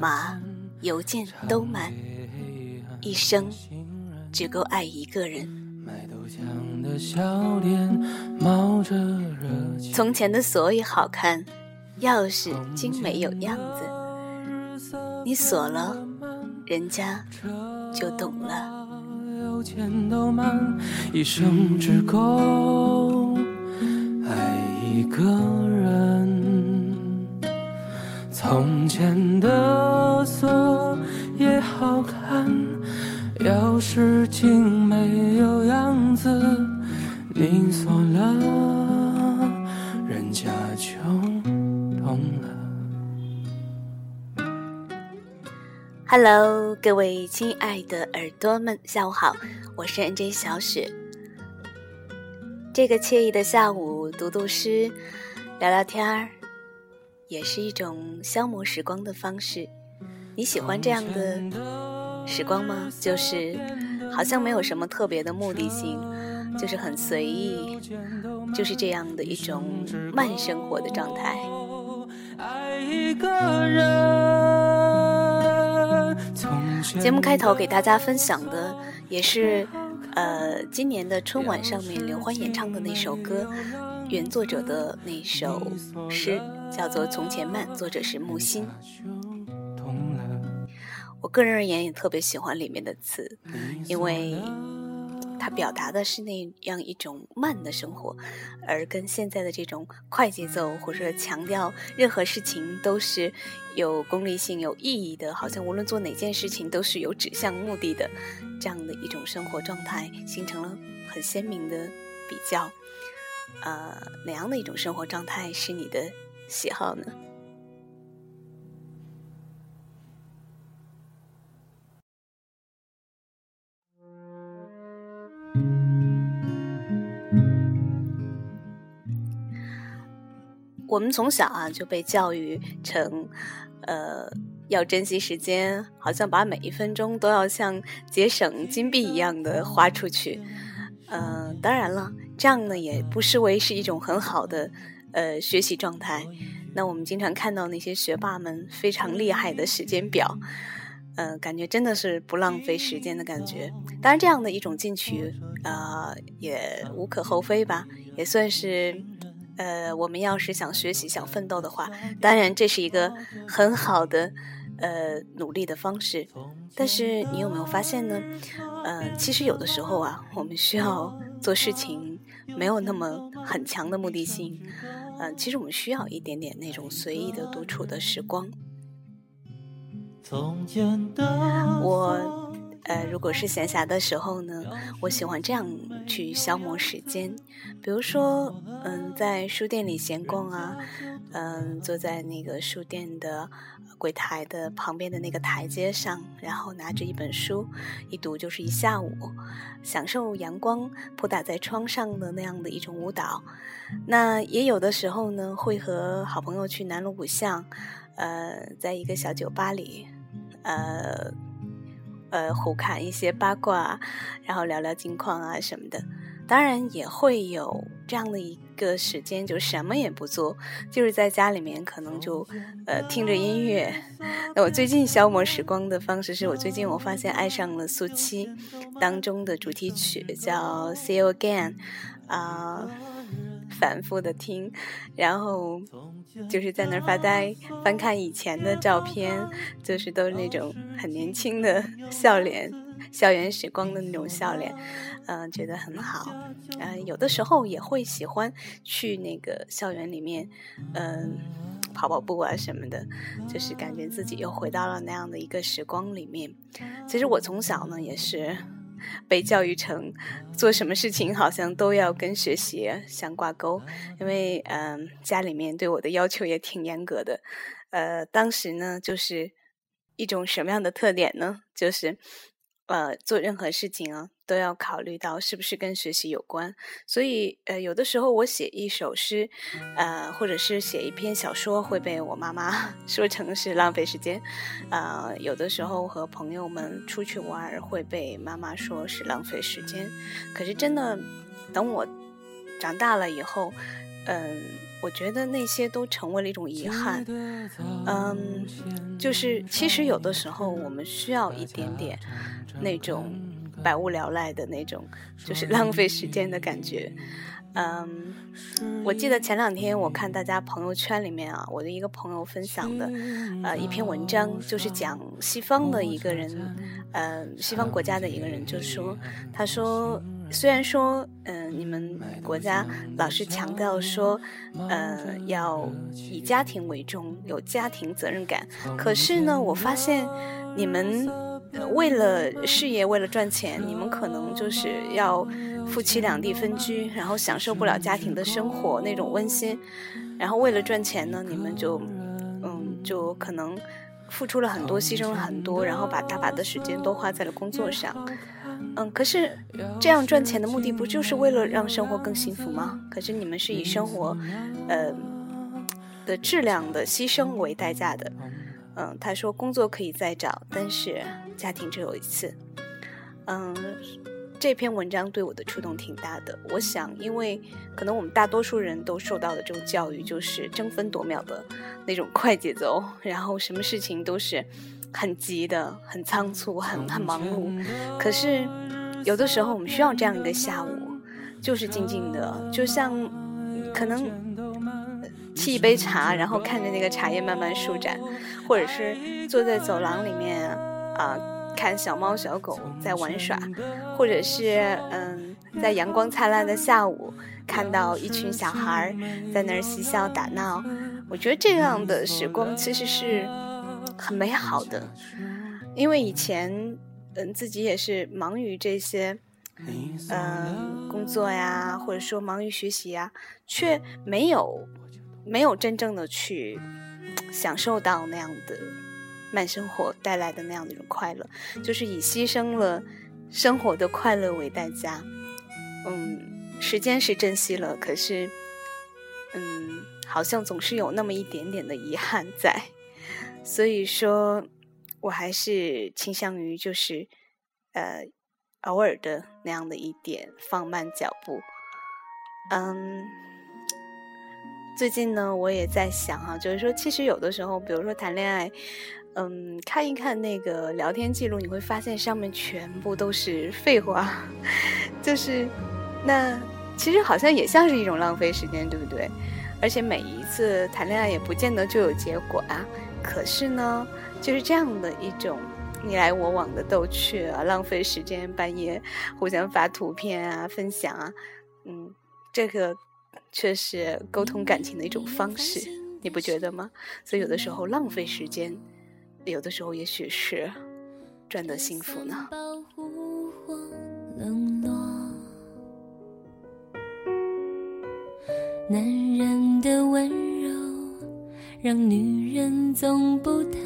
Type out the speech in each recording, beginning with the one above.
马邮件都慢，一生只够爱一个人。从前的锁也好看，钥匙精美有样子，你锁了，人家就懂了。一生只够爱一个人。从前的锁也好看，钥匙精美有样子，你锁了，人家就懂了。Hello，各位亲爱的耳朵们，下午好，我是 NJ 小雪。这个惬意的下午，读读诗，聊聊天儿，也是一种消磨时光的方式。你喜欢这样的时光吗？就是好像没有什么特别的目的性，就是很随意，就是这样的一种慢生活的状态。节目开头给大家分享的也是，呃，今年的春晚上面刘欢演唱的那首歌，原作者的那首诗叫做《从前慢》，作者是木心。我个人而言也特别喜欢里面的词，因为。它表达的是那样一种慢的生活，而跟现在的这种快节奏，或者强调任何事情都是有功利性、有意义的，好像无论做哪件事情都是有指向目的的，这样的一种生活状态，形成了很鲜明的比较。呃，哪样的一种生活状态是你的喜好呢？我们从小啊就被教育成，呃，要珍惜时间，好像把每一分钟都要像节省金币一样的花出去。嗯，当然了，这样呢也不失为是一种很好的呃学习状态。那我们经常看到那些学霸们非常厉害的时间表，嗯，感觉真的是不浪费时间的感觉。当然，这样的一种进取，呃，也无可厚非吧，也算是。呃，我们要是想学习、想奋斗的话，当然这是一个很好的呃努力的方式。但是你有没有发现呢？嗯，其实有的时候啊，我们需要做事情没有那么很强的目的性。嗯，其实我们需要一点点那种随意的独处的时光。我。呃，如果是闲暇的时候呢，我喜欢这样去消磨时间，比如说，嗯，在书店里闲逛啊，嗯，坐在那个书店的柜台的旁边的那个台阶上，然后拿着一本书，一读就是一下午，享受阳光扑打在窗上的那样的一种舞蹈。那也有的时候呢，会和好朋友去南锣鼓巷，呃，在一个小酒吧里，呃。呃，胡侃一些八卦，然后聊聊近况啊什么的。当然也会有这样的一个时间，就什么也不做，就是在家里面可能就呃听着音乐。那我最近消磨时光的方式是我最近我发现爱上了苏七当中的主题曲，叫《See You Again》啊。反复的听，然后就是在那儿发呆，翻看以前的照片，就是都是那种很年轻的 笑脸，校园时光的那种笑脸，嗯，觉得很好。嗯，有的时候也会喜欢去那个校园里面，嗯，跑跑步啊什么的，就是感觉自己又回到了那样的一个时光里面。其实我从小呢也是。被教育成做什么事情好像都要跟学习相挂钩，因为嗯家里面对我的要求也挺严格的，呃当时呢就是一种什么样的特点呢？就是。呃，做任何事情啊，都要考虑到是不是跟学习有关。所以，呃，有的时候我写一首诗，呃，或者是写一篇小说，会被我妈妈 说成是浪费时间。呃，有的时候和朋友们出去玩，会被妈妈说是浪费时间。可是，真的，等我长大了以后，嗯，我觉得那些都成为了一种遗憾。嗯，就是其实有的时候我们需要一点点。那种百无聊赖的那种，就是浪费时间的感觉。嗯，我记得前两天我看大家朋友圈里面啊，我的一个朋友分享的，呃，一篇文章，就是讲西方的一个人，呃，西方国家的一个人，就说，他说，虽然说，嗯，你们国家老是强调说，呃，要以家庭为重，有家庭责任感，可是呢，我发现你们。为了事业，为了赚钱，你们可能就是要夫妻两地分居，然后享受不了家庭的生活那种温馨。然后为了赚钱呢，你们就，嗯，就可能付出了很多，牺牲了很多，然后把大把的时间都花在了工作上。嗯，可是这样赚钱的目的不就是为了让生活更幸福吗？可是你们是以生活，呃，的质量的牺牲为代价的。嗯，他说工作可以再找，但是家庭只有一次。嗯，这篇文章对我的触动挺大的。我想，因为可能我们大多数人都受到的这种教育，就是争分夺秒的那种快节奏，然后什么事情都是很急的、很仓促、很很忙碌。可是有的时候，我们需要这样一个下午，就是静静的，就像可能。沏一杯茶，然后看着那个茶叶慢慢舒展，或者是坐在走廊里面啊，看小猫小狗在玩耍，或者是嗯，在阳光灿烂的下午，看到一群小孩在那儿嬉笑打闹，我觉得这样的时光其实是很美好的，因为以前嗯自己也是忙于这些嗯工作呀，或者说忙于学习呀，却没有。没有真正的去享受到那样的慢生活带来的那样的一种快乐，就是以牺牲了生活的快乐为代价。嗯，时间是珍惜了，可是，嗯，好像总是有那么一点点的遗憾在。所以说，我还是倾向于就是，呃，偶尔的那样的一点放慢脚步。嗯。最近呢，我也在想哈，就是说，其实有的时候，比如说谈恋爱，嗯，看一看那个聊天记录，你会发现上面全部都是废话，就是那其实好像也像是一种浪费时间，对不对？而且每一次谈恋爱也不见得就有结果啊。可是呢，就是这样的一种你来我往的逗趣啊，浪费时间，半夜互相发图片啊，分享啊，嗯，这个。却是沟通感情的一种方式，你不觉得吗？所以有的时候浪费时间，有的时候也许是赚得幸福呢。男人的温柔让女人总不太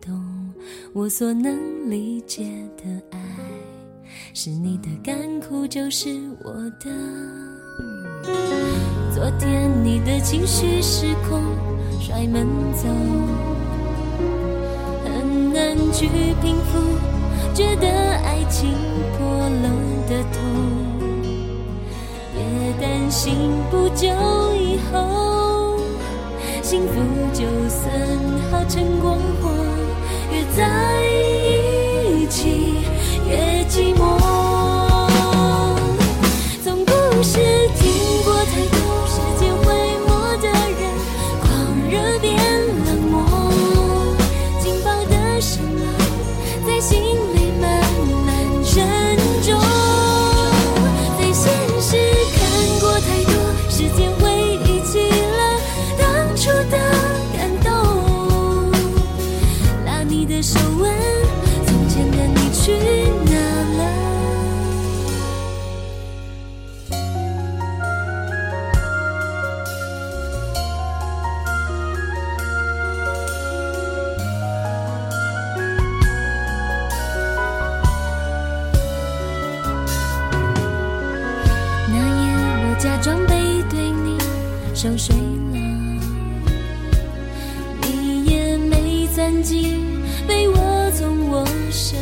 懂，我所能理解的爱，是你的干枯就是我的。昨天你的情绪失控，摔门走，去平复，觉得爱情破了的痛。别担心，不久以后，幸福就算好成过火，越在意假装背对你熟睡了。你也没曾经被我从我身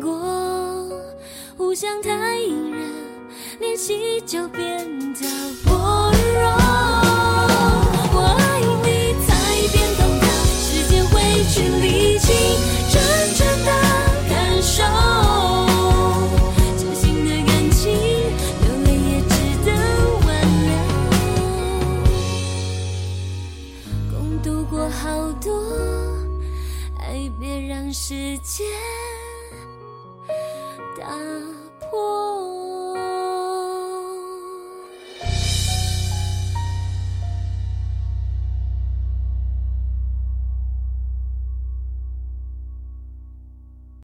过，互相太隐忍，练习就变得薄弱。我爱你才变懂得，时间会去理清真正的感受。真心的感情，流泪也值得挽留。共度过好多，爱别让时间。